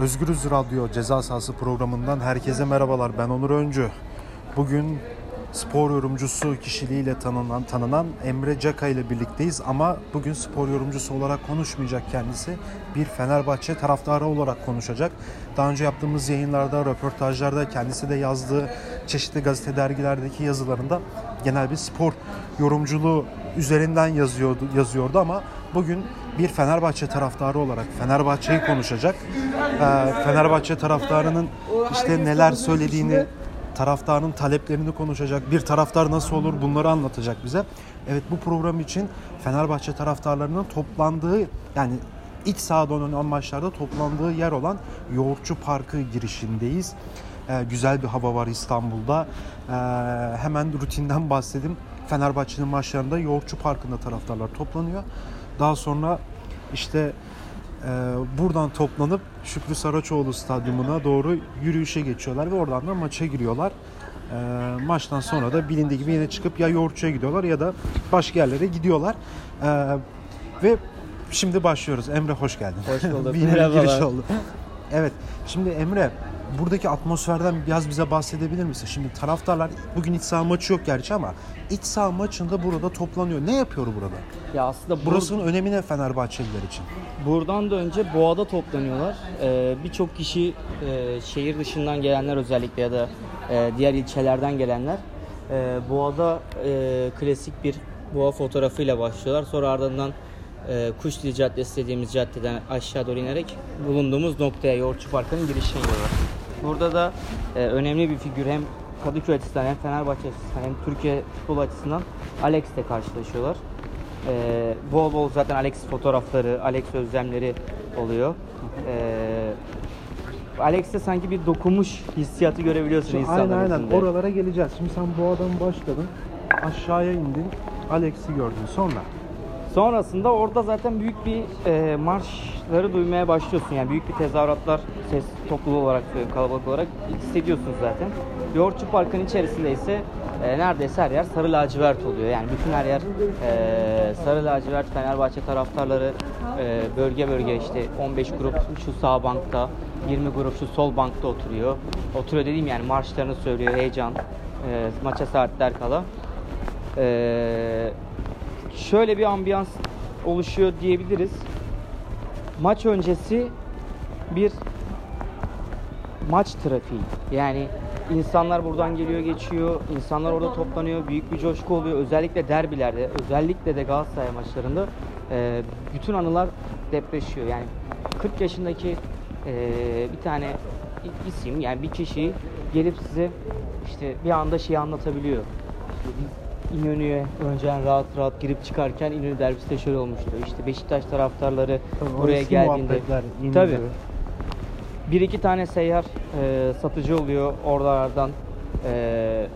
Özgürüz Radyo Ceza Sahası programından herkese merhabalar. Ben Onur Öncü. Bugün spor yorumcusu kişiliğiyle tanınan, tanınan Emre Caka ile birlikteyiz ama bugün spor yorumcusu olarak konuşmayacak kendisi. Bir Fenerbahçe taraftarı olarak konuşacak. Daha önce yaptığımız yayınlarda, röportajlarda kendisi de yazdığı çeşitli gazete dergilerdeki yazılarında genel bir spor yorumculuğu üzerinden yazıyordu, yazıyordu ama bugün bir Fenerbahçe taraftarı olarak Fenerbahçe'yi konuşacak. Ee, Fenerbahçe taraftarının işte neler söylediğini, taraftarın taleplerini konuşacak. Bir taraftar nasıl olur bunları anlatacak bize. Evet bu program için Fenerbahçe taraftarlarının toplandığı yani iç sahada oynanan maçlarda toplandığı yer olan Yoğurtçu Parkı girişindeyiz. Ee, güzel bir hava var İstanbul'da. Ee, hemen rutinden bahsedeyim. Fenerbahçe'nin maçlarında Yoğurtçu Parkı'nda taraftarlar toplanıyor. Daha sonra işte e, buradan toplanıp Şükrü Saraçoğlu Stadyumuna doğru yürüyüşe geçiyorlar ve oradan da maça giriyorlar. E, maçtan sonra da bilindiği gibi yine çıkıp ya Yoğurtçu'ya gidiyorlar ya da başka yerlere gidiyorlar. E, ve şimdi başlıyoruz. Emre hoş geldin. Hoş bulduk. bir yine Merhabalar. giriş oldu. Evet. Şimdi Emre buradaki atmosferden biraz bize bahsedebilir misin? Şimdi taraftarlar bugün iç saha maçı yok gerçi ama iç saha maçında burada toplanıyor. Ne yapıyor burada? Ya aslında bur- Burasının önemi ne Fenerbahçeliler için? buradan da önce Boğa'da toplanıyorlar. Ee, Birçok kişi e, şehir dışından gelenler özellikle ya da e, diğer ilçelerden gelenler e, Boğa'da e, klasik bir Boğa fotoğrafıyla başlıyorlar. Sonra ardından e, Kuşdili Caddesi dediğimiz caddeden aşağı doğru inerek bulunduğumuz noktaya Yoğurtçu Parkı'nın girişine geliyorlar. Burada da e, önemli bir figür hem Kadıköy açısından hem Fenerbahçe açısından hem Türkiye futbol açısından Alex'le karşılaşıyorlar. Ee, bol bol zaten Alex fotoğrafları, Alex özlemleri oluyor. Ee, Alex'te sanki bir dokunmuş hissiyatı görebiliyorsun Şimdi insanların aynen aynen içinde. oralara geleceğiz. Şimdi sen bu adam başladın. Aşağıya indin. Alex'i gördün. Sonra Sonrasında orada zaten büyük bir e, marşları duymaya başlıyorsun. Yani büyük bir tezahüratlar ses topluluğu olarak söylüyorum, kalabalık olarak hissediyorsunuz zaten. Yoğurtçu Park'ın içerisinde ise e, neredeyse her yer sarı lacivert oluyor. Yani bütün her yer e, sarı lacivert Fenerbahçe taraftarları e, bölge bölge işte 15 grup şu sağ bankta, 20 grup şu sol bankta oturuyor. Oturuyor dediğim yani marşlarını söylüyor heyecan. E, maça saatler kala. E, şöyle bir ambiyans oluşuyor diyebiliriz. Maç öncesi bir maç trafiği. Yani insanlar buradan geliyor geçiyor, insanlar orada toplanıyor, büyük bir coşku oluyor. Özellikle derbilerde, özellikle de Galatasaray maçlarında e, bütün anılar depreşiyor. Yani 40 yaşındaki e, bir tane isim yani bir kişi gelip size işte bir anda şeyi anlatabiliyor. İşte biz İnönü'ye önceden rahat rahat girip çıkarken İnönü derbisi de şöyle olmuştu. İşte Beşiktaş taraftarları Tabii buraya geldiğinde. Tabii. bir iki tane seyyar e, satıcı oluyor oralardan e,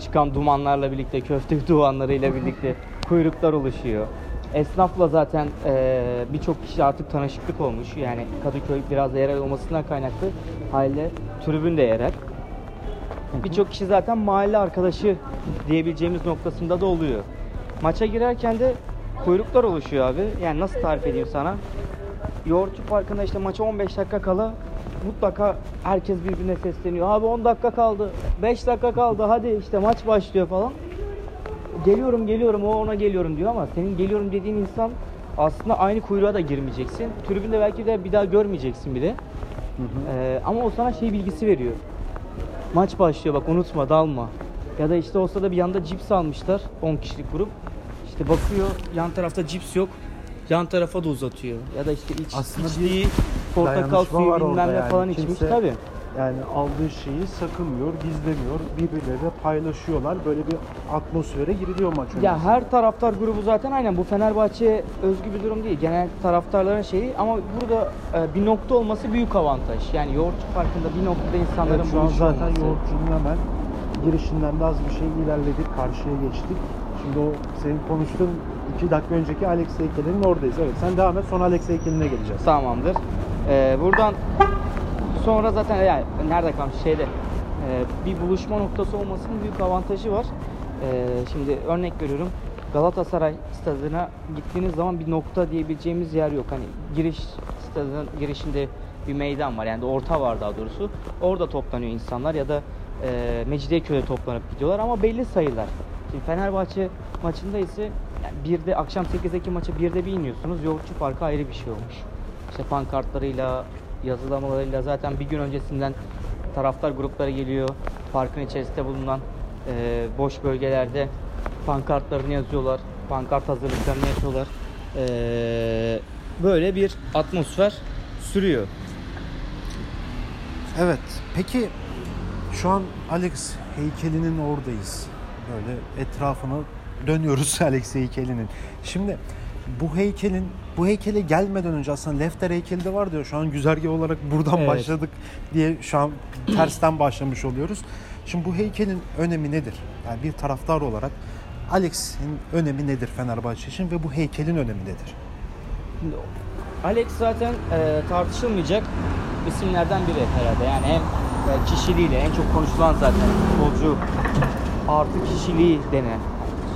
çıkan dumanlarla birlikte köfte dumanlarıyla birlikte kuyruklar oluşuyor. Esnafla zaten e, birçok kişi artık tanışıklık olmuş. Yani Kadıköy biraz da yerel olmasından kaynaklı haliyle tribün de yerel. Birçok kişi zaten mahalle arkadaşı diyebileceğimiz noktasında da oluyor. Maça girerken de kuyruklar oluşuyor abi. Yani nasıl tarif edeyim sana? Yoğurtçu Parkı'nda işte maça 15 dakika kala mutlaka herkes birbirine sesleniyor. Abi 10 dakika kaldı, 5 dakika kaldı hadi işte maç başlıyor falan. Geliyorum geliyorum o ona geliyorum diyor ama senin geliyorum dediğin insan aslında aynı kuyruğa da girmeyeceksin. Tribünde belki de bir daha görmeyeceksin bile. Ee, ama o sana şey bilgisi veriyor. Maç başlıyor bak unutma dalma. Ya da işte olsa da bir yanda cips almışlar 10 kişilik grup. İşte bakıyor yan tarafta cips yok. Yan tarafa da uzatıyor. Ya da işte iç, Aslında içtiği portakal dayanışma suyu var bilmem orada ne yani. falan içmiş Kimse- tabi. Yani aldığı şeyi sakınmıyor, gizlemiyor. Birbirleriyle paylaşıyorlar. Böyle bir atmosfere giriliyor maç öncesi. Ya her taraftar grubu zaten aynen bu Fenerbahçe özgü bir durum değil. Genel taraftarların şeyi ama burada e, bir nokta olması büyük avantaj. Yani Yoğurtçu Parkı'nda bir noktada insanların Evet, şu an zaten olması. yoğurtçunun hemen girişinden de az bir şey ilerledik. Karşıya geçtik. Şimdi o senin konuştuğun iki dakika önceki Alex heykelinin oradayız. Evet sen devam et sonra Alex heykeline geleceğiz. Tamamdır. Ee, buradan sonra zaten yani nerede kalmış şeyde e, bir buluşma noktası olmasının büyük avantajı var. Ee, şimdi örnek veriyorum. Galatasaray stadına gittiğiniz zaman bir nokta diyebileceğimiz yer yok. Hani giriş stadın girişinde bir meydan var. Yani orta var daha doğrusu. Orada toplanıyor insanlar ya da e, Mecidiyeköy'de toplanıp gidiyorlar ama belli sayılar. Şimdi Fenerbahçe maçında ise yani bir de akşam 8'deki maça bir de bir iniyorsunuz. Yoğurtçu Parkı ayrı bir şey olmuş. İşte pankartlarıyla, yazılamalarıyla zaten bir gün öncesinden taraftar grupları geliyor. Parkın içerisinde bulunan e, boş bölgelerde pankartlarını yazıyorlar. Pankart hazırlıklarını yapıyorlar. E, böyle bir atmosfer sürüyor. Evet. Peki şu an Alex heykelinin oradayız. Böyle etrafını dönüyoruz Alex heykelinin. Şimdi bu heykelin bu heykele gelmeden önce aslında Lefter heykeli de var diyor. Şu an güzergah olarak buradan Evet. başladık diye şu an tersten başlamış oluyoruz. Şimdi bu heykelin önemi nedir? Yani bir taraftar olarak Alex'in önemi nedir Fenerbahçe için ve bu heykelin önemi nedir? Şimdi Alex zaten e, tartışılmayacak isimlerden biri herhalde. Yani hem e, kişiliğiyle en çok konuşulan zaten futbolcu artı kişiliği denen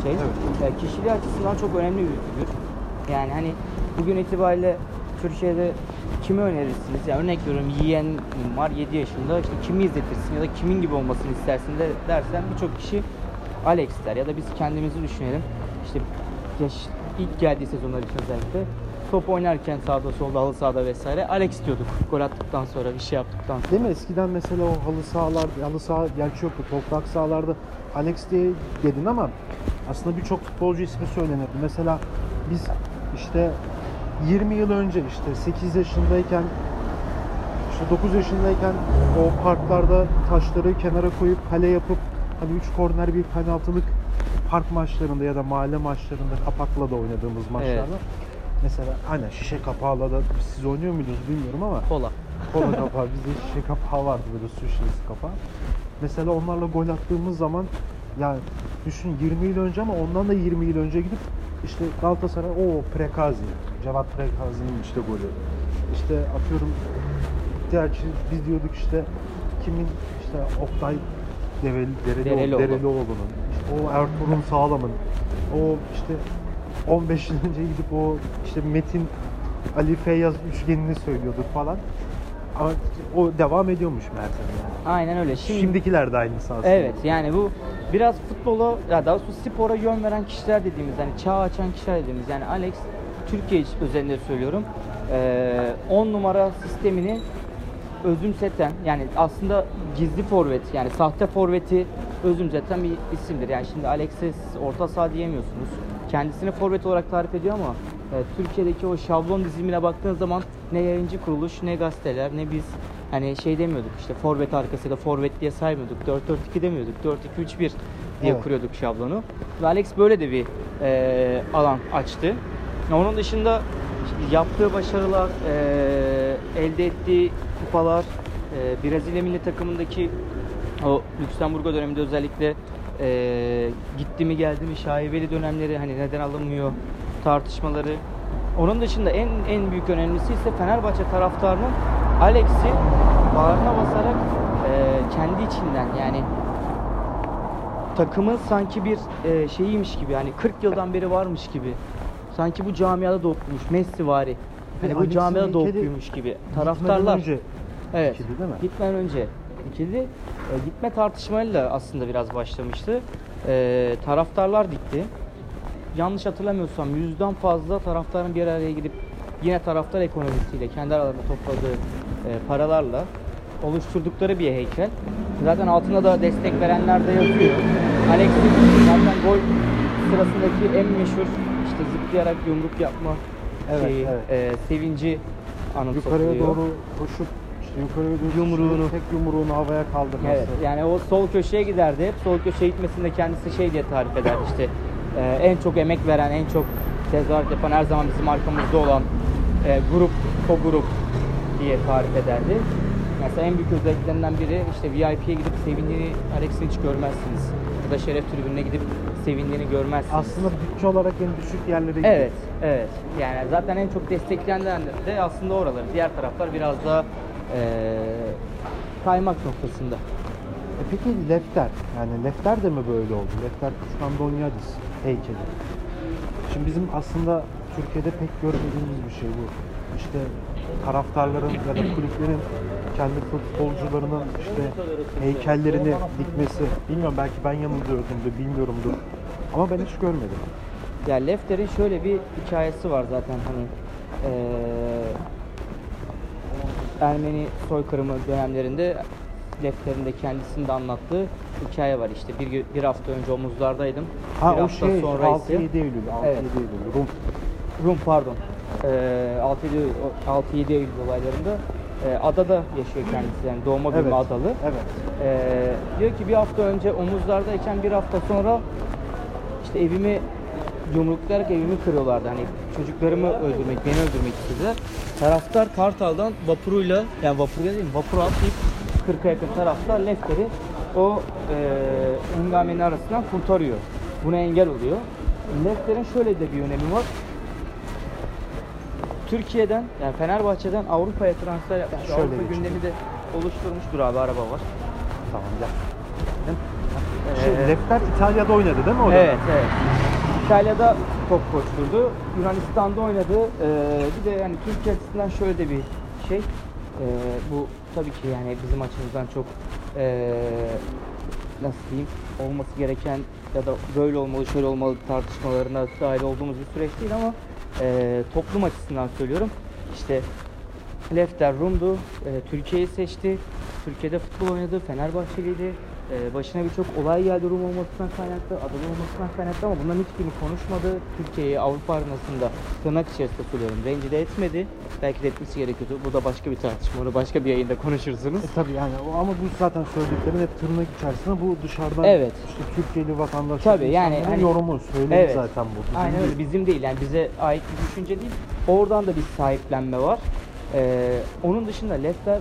şey. Evet. E, kişiliği açısından çok önemli bir figür. Yani hani bugün itibariyle Türkiye'de kimi önerirsiniz? Yani örnek veriyorum yiyen var 7 yaşında işte kimi izletirsin ya da kimin gibi olmasını istersin de dersen birçok kişi Alex der ya da biz kendimizi düşünelim. İşte yaş, ilk geldiği sezonlar için özellikle top oynarken sağda solda halı sahada vesaire Alex diyorduk. Gol attıktan sonra bir şey yaptıktan sonra. Değil mi? Eskiden mesela o halı sahalar, halı saha gerçi yoktu. Toprak sahalarda Alex diye dedin ama aslında birçok futbolcu ismi söylenirdi. Mesela biz işte 20 yıl önce işte 8 yaşındayken işte 9 yaşındayken o parklarda taşları kenara koyup kale yapıp hani 3 korner bir penaltılık park maçlarında ya da mahalle maçlarında kapakla da oynadığımız maçlarda mesela hani şişe kapağıyla da siz oynuyor muydunuz bilmiyorum ama Kola. kola kapağı, bizde şişe kapağı vardı böyle su şişesi kapağı. Mesela onlarla gol attığımız zaman yani düşün 20 yıl önce ama ondan da 20 yıl önce gidip işte Galatasaray o Prekazi, Cevat Prekazi'nin işte golü. İşte atıyorum gerçi biz diyorduk işte kimin işte Oktay Develi, Dereli, Derelioğlu. Derelioğlu'nun, işte o Ertuğrul Sağlam'ın, o işte 15 yıl önce gidip o işte Metin Ali Feyyaz üçgenini söylüyorduk falan. Ama o devam ediyormuş Mert'in yani. Aynen öyle. Şimdi, Şimdikiler de aynısı aslında. Evet yani bu biraz futbola ya daha doğrusu spora yön veren kişiler dediğimiz hani çağ açan kişiler dediğimiz yani Alex Türkiye özelinde söylüyorum. 10 numara sistemini özümseten yani aslında gizli forvet yani sahte forveti özümseten bir isimdir. Yani şimdi Alex'e siz orta saha diyemiyorsunuz. Kendisini forvet olarak tarif ediyor ama e, Türkiye'deki o şablon dizimine baktığınız zaman ne yayıncı kuruluş ne gazeteler ne biz hani şey demiyorduk işte forvet arkası ya da forvet diye saymıyorduk. 4-4-2 demiyorduk. 4-2-3-1 diye Evet. kuruyorduk şablonu. Ve Alex böyle de bir e, alan açtı. Onun dışında yaptığı başarılar, e, elde ettiği kupalar, e, Brezilya milli takımındaki o Lüksemburgo döneminde özellikle e, gitti mi geldi mi şaibeli dönemleri hani neden alınmıyor tartışmaları. Onun dışında en en büyük önemlisi ise Fenerbahçe taraftarının Alex'i bağrına basarak e, kendi içinden yani takımın sanki bir e, şeyiymiş gibi yani 40 yıldan beri varmış gibi. Sanki bu camiada büyümüş. Messi vari. Hani bu camiada büyümüş gibi. Taraftarlar önce Evet. dikildi değil mi? Gitmeden önce dikildi. E, gitme tartışmayla aslında biraz başlamıştı. E, taraftarlar dikti. Yanlış hatırlamıyorsam yüzden fazla taraftarın bir araya gidip yine taraftar ekonomisiyle kendi aralarında topladığı e, paralarla oluşturdukları bir heykel. Zaten altında da destek verenler de yazıyor. Alex'in zaten gol sırasındaki en meşhur işte zıplayarak yumruk yapma Evet, şeyi, evet. e, sevinci anımsatılıyor. Yukarıya doğru koşup işte yukarıya doğru Yumruğunu. tek yumruğunu havaya kaldırması. Evet yani o sol köşeye giderdi. Hep sol köşeye gitmesinde kendisi şey diye tarif ederdi işte e, en çok emek veren, en çok tezahürat yapan her zaman bizim arkamızda olan e, grup, o grup diye tarif ederdi. Mesela en büyük özelliklerinden biri işte VIP'ye gidip sevindiğini Alex'in hiç görmezsiniz. Ya da şeref tribününe gidip sevindiğini görmezsiniz. Aslında bütçe olarak en düşük yerlere gidiyor. Evet, evet. Yani zaten en çok destekleyenler de aslında oraları. Diğer taraflar biraz daha e, kaymak noktasında. E peki Lefter, yani Lefter de mi böyle oldu? Lefter Kuşkan Donyadis heykeli. Şimdi bizim aslında Türkiye'de pek görmediğimiz bir şey bu. İşte taraftarların ya da kulüplerin kendi futbolcularının işte heykellerini dikmesi. Bilmiyorum belki ben yanılıyorumdur, bilmiyorumdur. Ama ben hiç görmedim. Ya Lefter'in şöyle bir hikayesi var zaten hani eee, Ermeni soykırımı dönemlerinde Lefter'in de kendisinin de anlattığı hikaye var işte bir, bir hafta önce omuzlardaydım. Ha bir o hafta şey sonra 6-7 ise Eylül, 6-7 Evet. Eylül. Rum. Rum pardon. Eee 6-7 Eylül olaylarında eee, adada yaşıyor kendisi yani doğma büyüme Evet. adalı. Evet. Ee, diyor ki bir hafta önce omuzlardayken bir hafta sonra işte evimi yumruklayarak evimi kırıyorlardı. Hani çocuklarımı öldürmek, beni öldürmek istediler. Taraftar Kartal'dan vapuruyla, yani vapur değil mi? Vapura atlayıp 40'a yakın taraftar Lefter'i o e, hengamenin arasından kurtarıyor. Buna engel oluyor. Lefter'in şöyle de bir önemi var. Türkiye'den yani Fenerbahçe'den Avrupa'ya transfer yapmış. Şöyle Avrupa geçelim. gündemi de oluşturmuştur abi araba var. Tamam gel. Ee, Şey, Lefter İtalya'da oynadı değil mi o Evet, evet. İtalya'da top koşturdu. Yunanistan'da oynadı. Ee, bir de yani Türkiye açısından şöyle de bir şey. Ee, bu tabii ki yani bizim açımızdan çok ee, nasıl diyeyim olması gereken ya da böyle olmalı şöyle olmalı tartışmalarına dahil olduğumuz bir süreç değil ama ee, toplum açısından söylüyorum. İşte Lefter Rum'du. Ee, Türkiye'yi seçti. Türkiye'de futbol oynadı. Fenerbahçeliydi. Ee, başına birçok olay geldi Rum olmasından kaynaklı, adalı olmasından kaynaklı ama bunların hiçbirini konuşmadı. Türkiye'yi Avrupa arenasında tırnak içerisinde söylüyorum rencide etmedi. Belki de etmesi gerekiyordu. Bu da başka bir tartışma. Onu başka bir yayında konuşursunuz. E tabii yani ama bu zaten söylediklerin hep tırnak içerisinde bu dışarıdan Evet. işte Türkiye'li vatandaş Tabii, yani hani- yorumu söyledi Evet. zaten bu. Bizim Aynen öyle. değil. Bizim değil. Yani bize ait bir düşünce değil. Oradan da bir sahiplenme var. Ee, onun dışında Lefter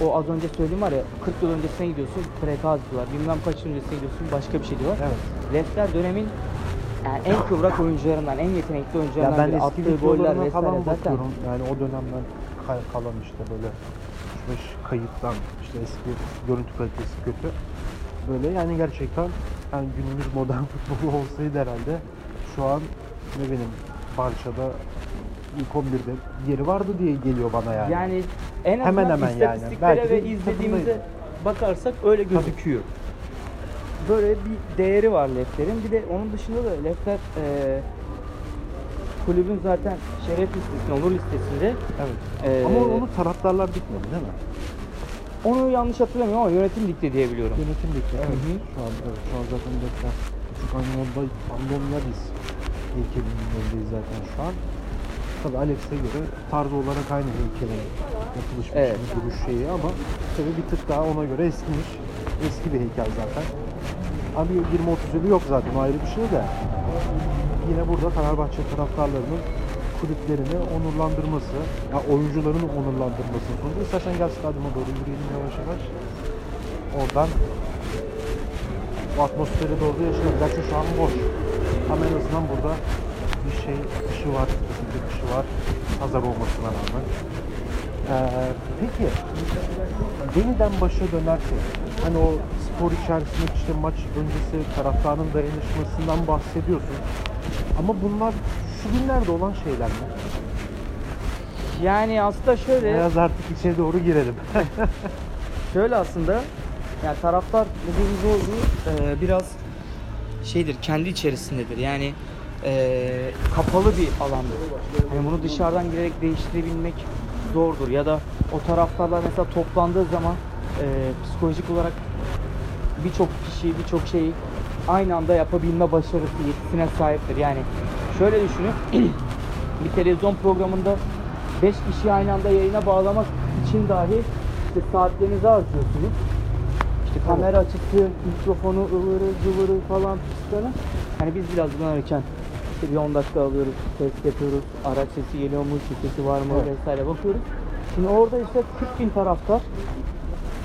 o az önce söylediğim var ya 40 yıl öncesine gidiyorsun prekaz diyorlar. Bilmem kaç yıl öncesine gidiyorsun başka bir şey diyorlar. Evet. Lefter dönemin yani en kıvrak oyuncularından, en yetenekli Ya oyuncularından ben biri. Attığı goller vesaire falan zaten. bakıyorum. Yani o dönemden kalan işte böyle 3-5 kayıttan işte eski görüntü kalitesi kötü. Böyle yani gerçekten yani günümüz modern futbolu olsaydı herhalde şu an ne benim parçada ilk 11'de yeri vardı diye geliyor bana yani. Yani en azından Hemen hemen yani. istatistiklere de ve izlediğimize bakarsak öyle gözüküyor. Böyle bir değeri var Lefter'in. Bir de onun dışında da Lefter eee kulübün zaten şeref listesinde, onur listesinde. Evet. Ee, Ama onu taraftarlar dikmedi değil mi? Onu yanlış hatırlamıyorum ama yönetim dikti diye biliyorum. Yönetim dikti. Evet. Hı hı. Şu an evet. Şu an zaten Defter küçük Anyon'dayız. Heykelinin önündeyiz zaten şu an. Tabii Alex'e göre tarz olarak aynı heykelin yapılış biçimi, Evet. duruş şeyi ama tabii bir tık daha ona göre eskimiş. Eski bir heykel zaten. Abi 20-30 yılı yok zaten ayrı bir şey de. Yine burada Fenerbahçe taraftarlarının kulüplerini onurlandırması, ya oyuncuların onurlandırması sonucu. İstersen gel stadyuma doğru yürüyelim yavaş yavaş. Oradan o atmosfere doğru yaşayalım. Gerçi şu an boş. Ama en azından burada bir şey, ışığı var, bir ışığı var. Pazar olmasına rağmen. Ee, peki, yeniden başa dönersek, hani o spor içerisinde işte maç öncesi taraftarın dayanışmasından bahsediyorsun. Ama bunlar şu günlerde olan şeyler mi? Yani aslında şöyle Biraz artık içe doğru girelim. Şöyle aslında yani taraftar dediğimiz olduğu e, biraz şeydir kendi içerisindedir. Yani e, kapalı bir alandır. Yani bunu dışarıdan girerek değiştirebilmek zordur ya da o taraftarlar mesela toplandığı zaman e, psikolojik olarak birçok kişi birçok şeyi aynı anda yapabilme başarısı yetisine sahiptir. Yani şöyle düşünün bir televizyon programında 5 kişiyi aynı anda yayına bağlamak için dahi işte saatlerinizi harcıyorsunuz. İşte kamera açısı, mikrofonu, ıvırı, zıvırı falan fistanı. Hani biz biraz bundan işte bir 10 dakika alıyoruz, test yapıyoruz, araç sesi geliyor mu, sesi var mı Evet. vesaire bakıyoruz. Şimdi orada işte 40 bin taraftar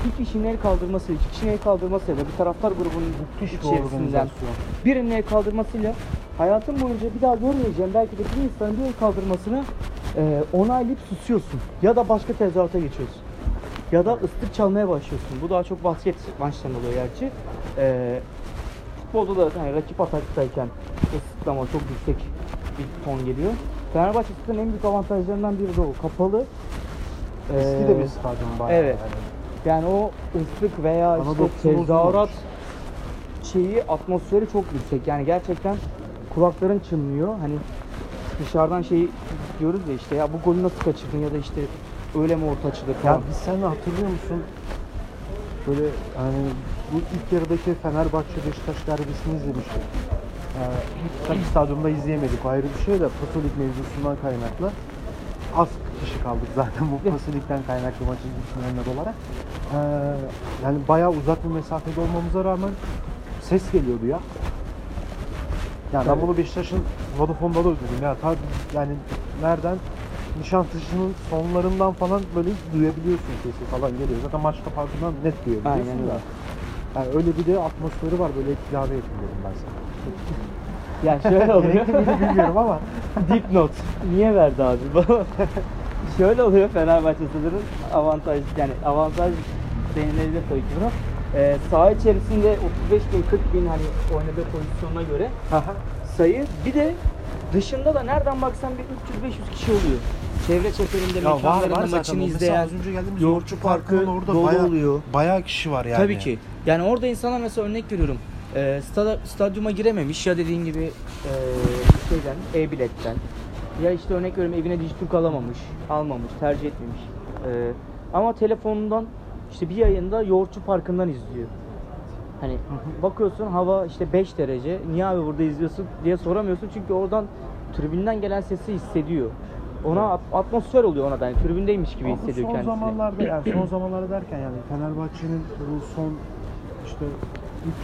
bir kişinin el kaldırması, iki kişinin el kaldırmasıyla bir taraftar grubunun Müthiş bir içerisinden organizasyon. birinin el kaldırmasıyla hayatın boyunca bir daha görmeyeceğim belki de bir insanın bir el kaldırmasını e, onaylayıp susuyorsun. Ya da başka tezahürata geçiyorsun. Ya da ıslık çalmaya başlıyorsun. Bu daha çok basket maçlarında oluyor gerçi. E, futbolda da hani rakip ataktayken ıslıklama çok yüksek bir ton geliyor. Fenerbahçe Spor'un en büyük avantajlarından biri de o. Kapalı Eski de Ee, bir stadyum bayağı. evet. Yani. Yani o ıslık veya Ana işte tezahürat şeyi atmosferi çok yüksek. Yani gerçekten kulakların çınlıyor. Hani dışarıdan şeyi diyoruz ya işte ya bu golü nasıl kaçırdın ya da işte öyle mi orta açılır Ya biz seninle hatırlıyor musun? Böyle hani bu ilk yarıdaki Fenerbahçe Beşiktaş derbisini izlemiştik. Ee, tabii stadyumda izleyemedik o ayrı bir şey de Pasolik mevzusundan kaynaklı. Az kişi kaldık zaten bu Pasolik'ten kaynaklı maçı izleyenler olarak. Ee, yani bayağı uzak bir mesafede olmamıza rağmen ses geliyordu ya. Yani ben bunu Beşiktaş'ın Vodafone'da da ödedim ya. Ta, yani nereden? Nişantışı'nın sonlarından falan böyle duyabiliyorsun sesi falan geliyor. Zaten maçta farkından net duyabiliyorsun Aynen da. öyle. Yani öyle bir de atmosferi var böyle ilave ettim dedim ben sana. Yani şöyle oluyor. Gerekli miydi bilmiyorum ama. Dipnot. Niye verdi abi? Şöyle oluyor Fenerbahçe Spor'un avantaj yani avantaj denilebilir tabii ki buna. Ee, saha içerisinde 35 bin 40 bin hani oynadığı pozisyonuna göre sayı bir de dışında da nereden baksan bir 300-500 kişi oluyor. Çevre çeperinde Ya var mekanlarında var zaten. maçını. Mesela izleyen az önce geldiğimiz yoğurtçu parkı Parkı'nın orada dolu bayağı, oluyor. bayağı kişi var yani. Tabii ki. Yani orada insanlar mesela örnek veriyorum. E, stada, stadyuma girememiş ya dediğin gibi e, şeyden, e-biletten ya işte örnek veriyorum evine dijital alamamış, almamış, tercih etmemiş. E, ama telefonundan işte bir yayında Yoğurtçu Parkı'ndan izliyor. Hani bakıyorsun hava işte 5 derece. Niye abi burada izliyorsun diye soramıyorsun çünkü oradan tribünden gelen sesi hissediyor. Ona at- atmosfer oluyor ona da. Yani tribündeymiş gibi Ama hissediyor son kendisini. zamanlarda yani son zamanlarda derken yani Fenerbahçe'nin bu son işte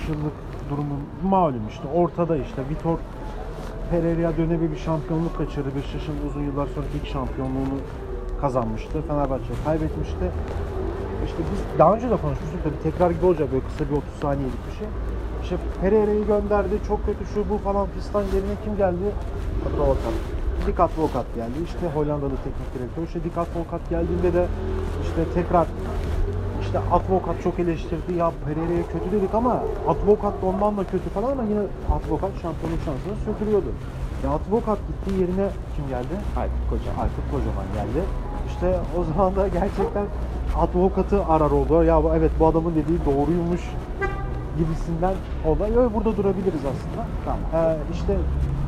3 yıllık durumu malum işte ortada işte Vitor Pereira dönemi bir şampiyonluk kaçırdı. Beşiktaş'ın uzun yıllar sonra ilk şampiyonluğunu kazanmıştı. Fenerbahçe kaybetmişti. İşte biz daha önce de konuşmuştuk tabii tekrar gibi olacak böyle kısa bir 30 saniyelik bir şey. İşte Pereira'yı gönderdi, çok kötü şu bu falan fistan yerine kim geldi? Advokat. Dick Advokat geldi. İşte Hollandalı teknik direktör. İşte Dick Advokat geldiğinde de işte tekrar işte Advokat çok eleştirdi. Ya Pereira'ya kötü dedik ama Advokat da ondan da kötü falan ama yine Advokat şampiyonluk şansını sürdürüyordu. Ya Advokat gittiği yerine kim geldi? Aykut Koca. Aykut Kocaman geldi. İşte o zaman da gerçekten advokatı arar oldu. Ya evet bu adamın dediği doğruymuş gibisinden olay. Öyle burada durabiliriz aslında. Tamam. Ee, işte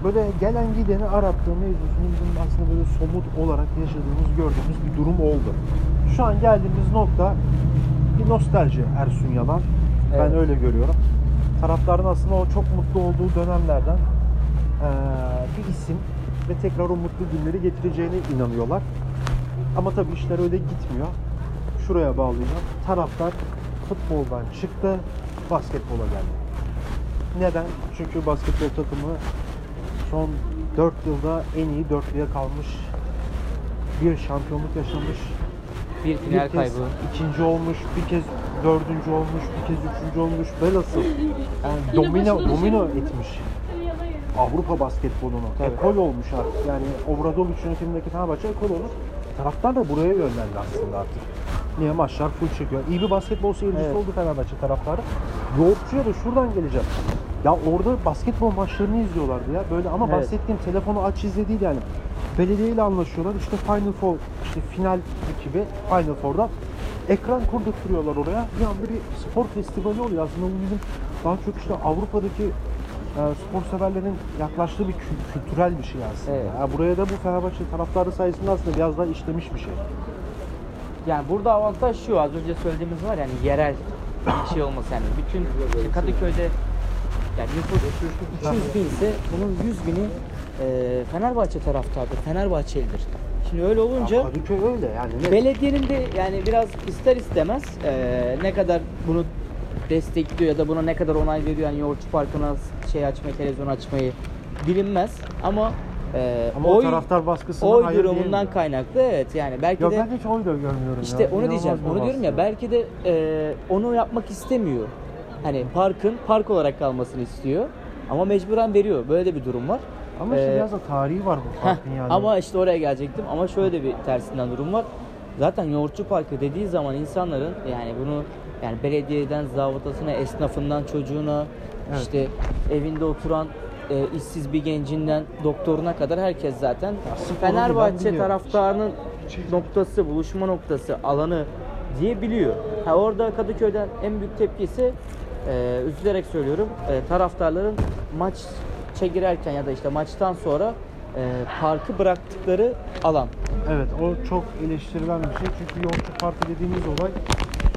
böyle gelen gideni arattığı mevzusunu bizim aslında böyle somut olarak yaşadığımız, gördüğümüz bir durum oldu. Şu an geldiğimiz nokta bir nostalji Ersun Yalan. Ben Evet. öyle görüyorum. Taraftarın aslında o çok mutlu olduğu dönemlerden bir isim ve tekrar o mutlu günleri getireceğine inanıyorlar. Ama tabii işler öyle gitmiyor. Şuraya bağlayacağım. Taraftar futboldan çıktı, basketbola geldi. Neden? Çünkü basketbol takımı son 4 yılda en iyi dörtlüye kalmış. Bir şampiyonluk yaşamış. Bir final bir kez kaybı. ikinci olmuş, bir kez dördüncü olmuş, bir kez üçüncü olmuş. Velhasıl yani domino, domino etmiş Avrupa basketbolunu. Tabii. Ekol olmuş artık. Yani Obradoviç yönetimindeki Fenerbahçe ekol olmuş. Taraftar da buraya yönlendi aslında artık. Niye maçlar full çekiyor. İyi bir basketbol seyircisi Evet. oldu Fenerbahçe taraftarı. Yoğurtçuya da şuradan geleceğim. Ya orada basketbol maçlarını izliyorlardı ya. Böyle ama Evet. bahsettiğim telefonu aç izle değil yani. Belediyeyle anlaşıyorlar. İşte Final Four, işte final ekibi Final Four'da ekran kurdurtuyorlar oraya. Bir anda bir spor festivali oluyor. Aslında bu bizim daha çok işte Avrupa'daki e, spor severlerin yaklaştığı bir kü- kültürel bir şey aslında. Evet. Ya buraya da bu Fenerbahçe taraftarı sayesinde aslında biraz daha işlemiş bir şey. Yani burada avantaj şu az önce söylediğimiz var yani yerel bir şey olması yani bütün işte Kadıköy'de yani nüfus 200 bin ise bunun 100 bini e, Fenerbahçe taraftardır, Fenerbahçelidir. Şimdi öyle olunca Kadıköy öyle yani. Ne? belediyenin de yani biraz ister istemez e, ne kadar bunu destekliyor ya da buna ne kadar onay veriyor yani Yoğurtçu Parkı'na şey açmayı, televizyon açmayı bilinmez ama e, Ama o oy, taraftar baskısına oy durumundan kaynaklı evet yani belki Ya de ben hiç oy da görmüyorum işte ya. onu İnanılmaz diyeceğim. Onu diyorum ya belki de e, onu yapmak istemiyor. Hani parkın park olarak kalmasını istiyor. Ama mecburen veriyor. Böyle de bir durum var. Ama işte Ee, biraz da tarihi var bu Heh, farkın yani. Ama işte oraya gelecektim. Ama şöyle de bir tersinden durum var. Zaten Yoğurtçu Parkı dediği zaman insanların yani bunu yani belediyeden zabıtasına, esnafından çocuğuna, Evet. işte evinde oturan e, işsiz bir gencinden doktoruna kadar herkes zaten Fenerbahçe taraftarının noktası, buluşma noktası, alanı diye biliyor. Ha orada Kadıköy'den en büyük tepkisi e, üzülerek söylüyorum e, taraftarların maça girerken ya da işte maçtan sonra e, parkı bıraktıkları alan. Evet o çok eleştirilen bir şey çünkü Yoğurtçu Parkı dediğimiz olay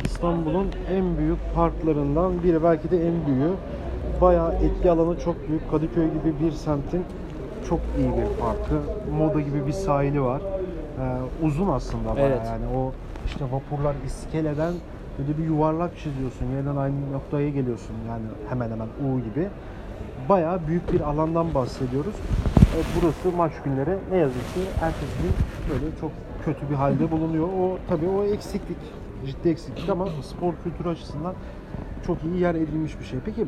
İstanbul'un en büyük parklarından biri belki de en büyüğü. Bayağı etki alanı çok büyük. Kadıköy gibi bir semtin çok iyi bir parkı. Moda gibi bir sahili var. Ee, uzun aslında bayağı Evet. yani o işte vapurlar iskeleden böyle bir yuvarlak çiziyorsun. Yeniden aynı noktaya geliyorsun yani hemen hemen U gibi. Bayağı büyük bir alandan bahsediyoruz. E, burası maç günleri ne yazık ki ertesi gün böyle çok kötü bir halde bulunuyor. O tabii o eksiklik, ciddi eksiklik ama spor kültürü açısından çok iyi yer edilmiş bir şey. Peki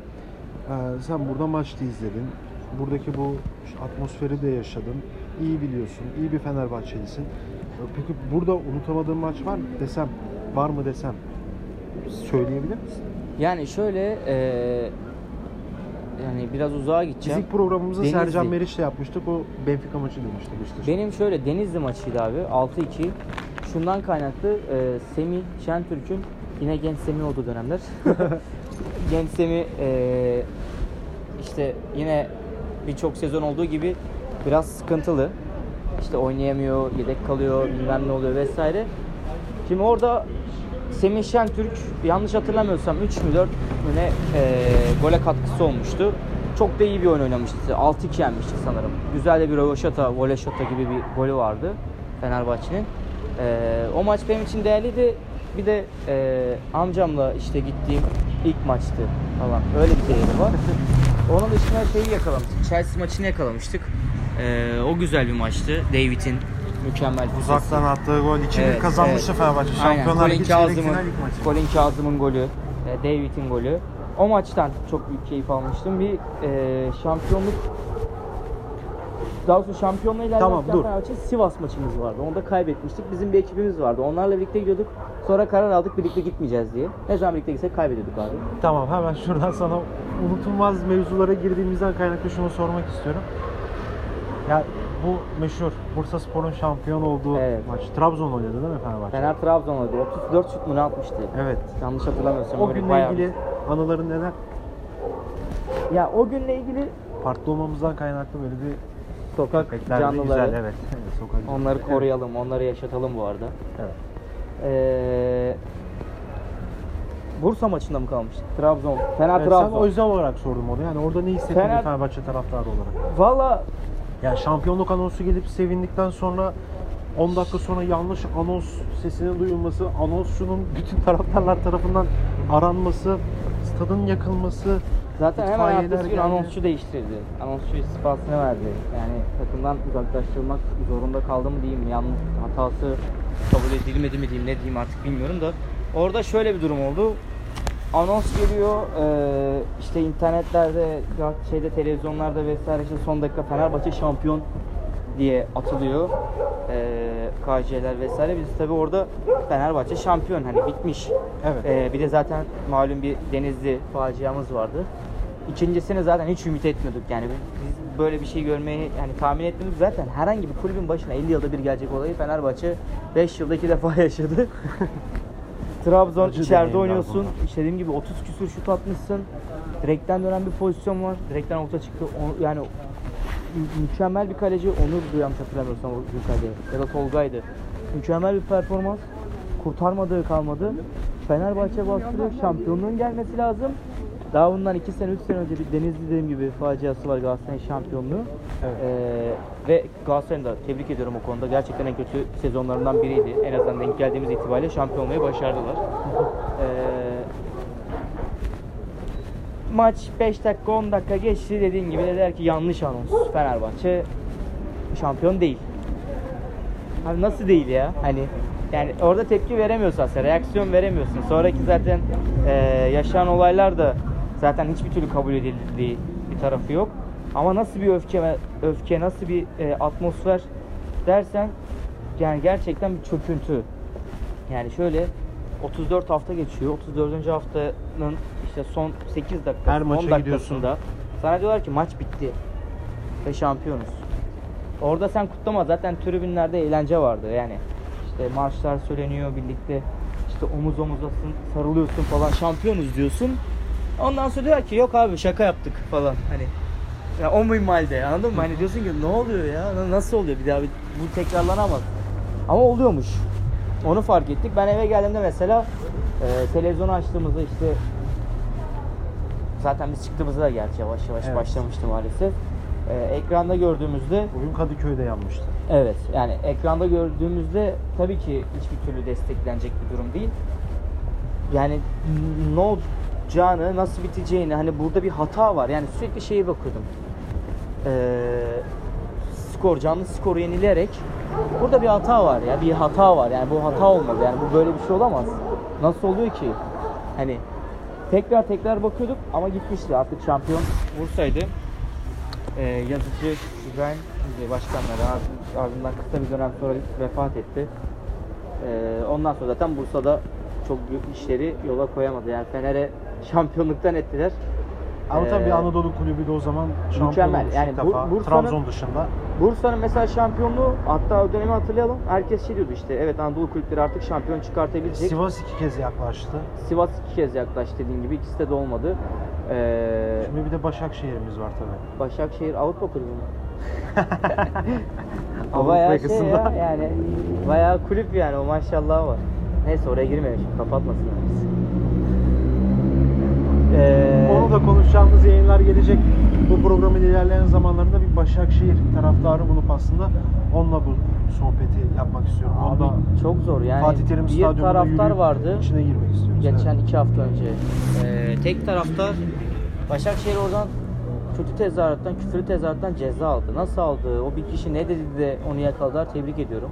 sen burada maçta izledin. Buradaki bu atmosferi de yaşadın. İyi biliyorsun. iyi bir Fenerbahçelisin. E, Peki burada unutamadığın maç var mı desem, var mı desem söyleyebilir misin? Yani şöyle e, yani biraz uzağa gideceğim. ilk programımızda Denizli. Sercan Meriç'le yapmıştık. O Benfica maçı demişti Beşiktaş. Benim şöyle Denizli maçıydı abi 6-2. Şundan kaynaklı e, Semih Şentürk'ün yine genç Semih olduğu dönemler. genç Semih e, işte yine birçok sezon olduğu gibi biraz sıkıntılı. İşte oynayamıyor, yedek kalıyor, bilmem ne oluyor vesaire. Şimdi orada Semih Şentürk yanlış hatırlamıyorsam 3 mü 4 mü ne e, gole katkısı olmuştu. Çok da iyi bir oyun oynamıştı. 6-2 yenmiştik sanırım. Güzel de bir röveşata, voleşata gibi bir golü vardı Fenerbahçe'nin. E, o maç benim için değerliydi. Bir de e, amcamla işte gittiğim ilk maçtı falan. Öyle bir değeri var. Onun dışında şeyi yakalamıştık. Chelsea maçını yakalamıştık. E, o güzel bir maçtı. David'in mükemmel bir Uzaktan attığı gol için Evet, kazanmıştı evet. Fenerbahçe. Şampiyonlar Ligi çeyrek Kazım'ın, final ilk maçı. Colin Kazım'ın golü, e, David'in golü. O maçtan çok büyük keyif almıştım. Bir e, şampiyonluk daha doğrusu şampiyonluğa ilerlerken Tamam, dur. Sivas maçımız vardı. Onu da kaybetmiştik. Bizim bir ekibimiz vardı. Onlarla birlikte gidiyorduk. Sonra karar aldık birlikte gitmeyeceğiz diye. Ne zaman birlikte gitsek kaybediyorduk abi. Tamam hemen şuradan sana unutulmaz mevzulara girdiğimizden kaynaklı şunu sormak istiyorum. Ya bu meşhur Bursa Spor'un şampiyon olduğu Evet. maç. Trabzon oynadı değil mi Fenerbahçe? Fener Trabzon oynadı. 34 şut mu ne atmıştı? Evet. Yanlış hatırlamıyorsam. O böyle günle bayağı- ilgili anıların neler? Ya o günle ilgili Farklı olmamızdan kaynaklı böyle bir sokak köpekler de canlıları güzel evet. Sokak onları Evet. koruyalım, onları yaşatalım bu arada. Evet. Ee, Bursa maçında mı kalmıştık? Trabzon. Fener Evet, sen Trabzon. özel olarak sordum onu. Yani orada ne hissettin Fener- Fenerbahçe taraftarı olarak? Valla Ya şampiyonluk anonsu gelip sevindikten sonra 10 dakika sonra yanlış anons sesinin duyulması, anonsçunun bütün taraftarlar tarafından aranması, stadın yakılması, zaten hemen ertesi gün geldi. anonsçu değiştirdi. Anonsçu istifasını verdi. Yani takımdan uzaklaştırmak zorunda kaldı mı diyeyim, yanlış hatası kabul edilmedi mi diyeyim, ne diyeyim artık bilmiyorum da. Orada şöyle bir durum oldu. Anons geliyor, eee, işte internetlerde, ya şeyde televizyonlarda vesaire işte son dakika Fenerbahçe şampiyon diye atılıyor. Eee KC'ler vesaire. Biz tabi orada Fenerbahçe şampiyon hani bitmiş. Evet. Eee, bir de zaten malum bir Denizli faciamız vardı. İkincisini zaten hiç ümit etmiyorduk yani biz böyle bir şey görmeyi yani tahmin etmiyorduk zaten herhangi bir kulübün başına 50 yılda bir gelecek olayı Fenerbahçe 5 yılda 2 defa yaşadı. Trabzon Acı içeride oynuyorsun. bunlar. İşte dediğim gibi 30 küsür şut atmışsın. Direkten dönen bir pozisyon var. Direkten orta çıktı. O- yani mükemmel bir kaleci. Onur yanlış hatırlamıyorsam o Gülkay'dı. Ya da Tolga'ydı. Mükemmel bir performans. Kurtarmadığı kalmadı. Fenerbahçe bastırıyor. Şampiyonluğun gelmesi lazım. Daha bundan 2 sene 3 sene önce bir Denizli dediğim gibi faciası var Galatasaray'ın şampiyonluğu. Evet. Ee, ve Galatasaray'ı da tebrik ediyorum o konuda. Gerçekten en kötü sezonlarından biriydi. En azından denk geldiğimiz itibariyle şampiyon olmayı başardılar. Ee, maç 5 dakika 10 dakika geçti dediğin gibi dediler ki yanlış anons. Fenerbahçe şampiyon değil. Abi nasıl değil ya? Hani yani orada tepki veremiyorsun aslında, reaksiyon veremiyorsun. Sonraki zaten e, yaşanan olaylar da zaten hiçbir türlü kabul edildiği bir tarafı yok. Ama nasıl bir öfke öfke, nasıl bir e, atmosfer dersen yani gerçekten bir çöküntü. Yani şöyle 34 hafta geçiyor. 34. haftanın işte son 8 dakika, Her 10 maça dakikasında sana diyorlar ki maç bitti ve şampiyonuz. Orada sen kutlama zaten tribünlerde eğlence vardı yani. İşte marşlar söyleniyor birlikte. İşte omuz omuza sın- sarılıyorsun falan. Şampiyonuz diyorsun. Ondan sonra diyor ki yok abi şaka yaptık falan. Hani ya o minvalde anladın mı? Hani diyorsun ki ne oluyor ya? Na- Nasıl oluyor? Bir daha bir, bu tekrarlanamaz. Ama oluyormuş. Onu fark ettik. Ben eve geldiğimde mesela e, televizyonu açtığımızda işte zaten biz çıktığımızda da gerçi yavaş yavaş Evet. başlamıştı maalesef. E, ekranda gördüğümüzde Bugün Kadıköy'de yanmıştı. Evet yani ekranda gördüğümüzde tabii ki hiçbir türlü desteklenecek bir durum değil. Yani ne olacağını, nasıl biteceğini hani burada bir hata var. Yani sürekli şeye bakıyordum. Ee, skor, canlı skoru yenileyerek burada bir hata var ya. Bir hata var. Yani bu hata olmadı. Yani bu böyle bir şey olamaz. Nasıl oluyor ki? Hani tekrar tekrar bakıyorduk ama gitmişti. Artık şampiyon Bursa'ydı e, yazıcı İbrahim Başkanları ard- ardından kısa bir dönem sonra vefat etti. E, ondan sonra zaten Bursa'da çok büyük işleri yola koyamadı. Yani Fener'e şampiyonluktan ettiler. Ama Ee, tabii Anadolu kulübü de o zaman şampiyon mükemmel. olmuş Yani ilk bu- defa. Bursa'nın- Trabzon dışında. Bursa'nın mesela şampiyonluğu hatta o dönemi hatırlayalım. Herkes şey diyordu işte evet Anadolu kulüpleri artık şampiyon çıkartabilecek. Sivas iki kez yaklaştı. Sivas iki kez yaklaştı dediğin gibi ikisi de olmadı. Ee, Şimdi bir de Başakşehir'imiz var tabii. Başakşehir Avrupa kulübü mü? o bayağı şey ya yani bayağı kulüp yani o maşallah var. Neyse oraya girmeyelim şimdi kapatmasınlar bizi. Ee, Onu da konuşacağımız yayınlar gelecek. Bu programın ilerleyen zamanlarında bir Başakşehir taraftarı bulup aslında onunla bu sohbeti yapmak istiyorum. abi Onda çok zor yani Fatih Terim bir taraftar yürüyüp vardı içine girmek istiyoruz. geçen Evet. iki hafta önce. Ee, tek taraftar Başakşehir oradan kötü tezahürattan, küfürlü tezahürattan ceza aldı. Nasıl aldı? O bir kişi ne dedi de onu yakaladılar. Tebrik ediyorum.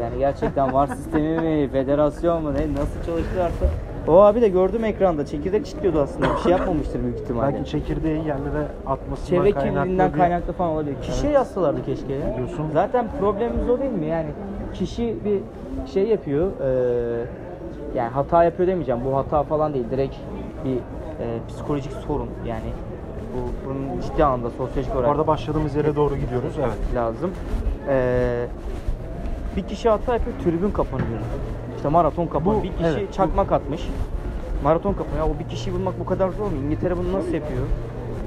Yani gerçekten var sistemi mi, federasyon mu, ne, nasıl çalıştılarsa. O abi de gördüm ekranda. Çekirdek çitliyordu aslında. Bir şey yapmamıştır büyük ihtimalle. Belki çekirdeği yerlere atmasından Çevre kaynaklı kirliliğinden bir- kaynaklı falan olabilir. Kişiye yazsalardı keşke ya. Diyorsun. Zaten problemimiz o değil mi? Yani kişi bir şey yapıyor. eee, yani hata yapıyor demeyeceğim. Bu hata falan değil. Direkt bir eee, psikolojik sorun. Yani bu bunun ciddi anlamda sosyolojik Bu olarak arada başladığımız yere doğru gidiyoruz. Evet. lazım. Eee, bir kişi hata yapıyor, tribün kapanıyor. İşte maraton kapanıyor. Bu- bir kişi evet, bu- çakmak atmış. Maraton kapanıyor. Ya o bir kişiyi bulmak bu kadar zor mu? İngiltere bunu nasıl yapıyor?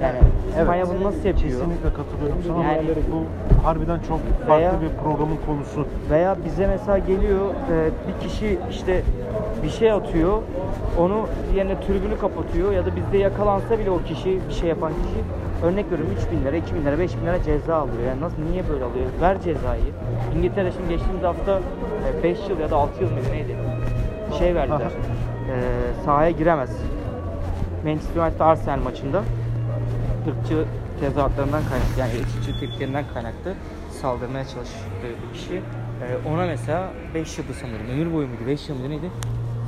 Yani İspanya bunu nasıl yapıyor? Kesinlikle katılıyorum sana. Yani- bu harbiden çok farklı Veya- bir programın konusu. Veya bize mesela geliyor e, bir kişi işte bir şey atıyor onu yerine tribünü kapatıyor ya da bizde yakalansa bile o kişi bir şey yapan kişi örnek veriyorum 3000 lira 2000 lira 5000 lira ceza alıyor. Yani nasıl niye böyle alıyor? Ver cezayı. İngiltere şimdi geçtiğimiz hafta 5 yıl ya da 6 yıl mıydı neydi? Şey verdiler. E, sahaya giremez. Manchester United Arsenal maçında ırkçı tezahüratlarından kaynaklı yani ırkçı tepkilerinden kaynaklı saldırmaya çalıştığı bir kişi. Ee, ona mesela 5 yıldı sanırım. Ömür boyu muydu? 5 yıl mıydı neydi?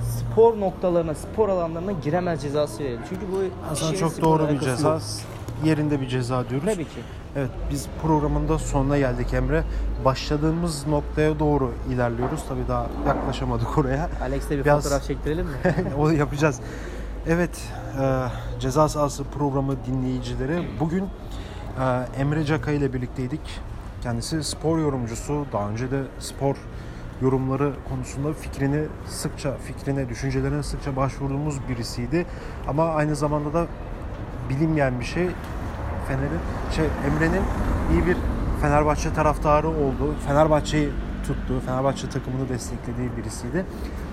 Spor noktalarına, spor alanlarına giremez cezası verildi. Çünkü bu Aslında çok doğru bir ceza. Yerinde bir ceza diyoruz. Tabii ki. Evet biz programın da sonuna geldik Emre. Başladığımız noktaya doğru ilerliyoruz. Tabii daha yaklaşamadık oraya. Alex'le bir Biraz- fotoğraf çektirelim mi? Onu yapacağız. Evet, e, Ceza Sahası programı dinleyicileri. Bugün e, Emre Caka ile birlikteydik. Kendisi spor yorumcusu. Daha önce de spor yorumları konusunda fikrini sıkça, fikrine, düşüncelerine sıkça başvurduğumuz birisiydi. Ama aynı zamanda da bilinmeyen bir şey Fener'in, şey Emre'nin iyi bir Fenerbahçe taraftarı olduğu, Fenerbahçe'yi tuttuğu, Fenerbahçe takımını desteklediği birisiydi.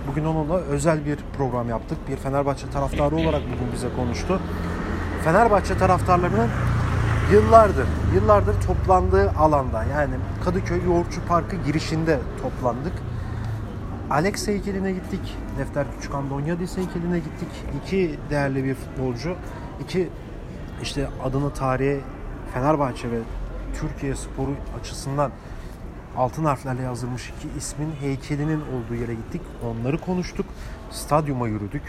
Bugün onunla özel bir program yaptık. Bir Fenerbahçe taraftarı olarak bugün bize konuştu. Fenerbahçe taraftarlarının yıllardır, yıllardır toplandığı alanda yani Kadıköy Yoğurtçu Parkı girişinde toplandık. Alex heykeline gittik. Defter Küçükhan Donyadis heykeline gittik. İki değerli bir futbolcu. İki işte adını tarihe Fenerbahçe ve Türkiye sporu açısından altın harflerle yazılmış iki ismin heykelinin olduğu yere gittik. Onları konuştuk. Stadyuma yürüdük.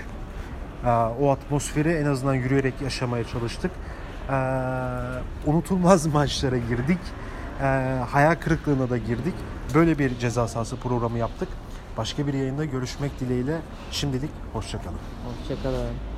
Ee, O atmosferi en azından yürüyerek yaşamaya çalıştık. Ee, Unutulmaz maçlara girdik. Ee, Hayal kırıklığına da girdik. Böyle bir ceza sahası programı yaptık. Başka bir yayında görüşmek dileğiyle şimdilik hoşçakalın. Hoşçakalın.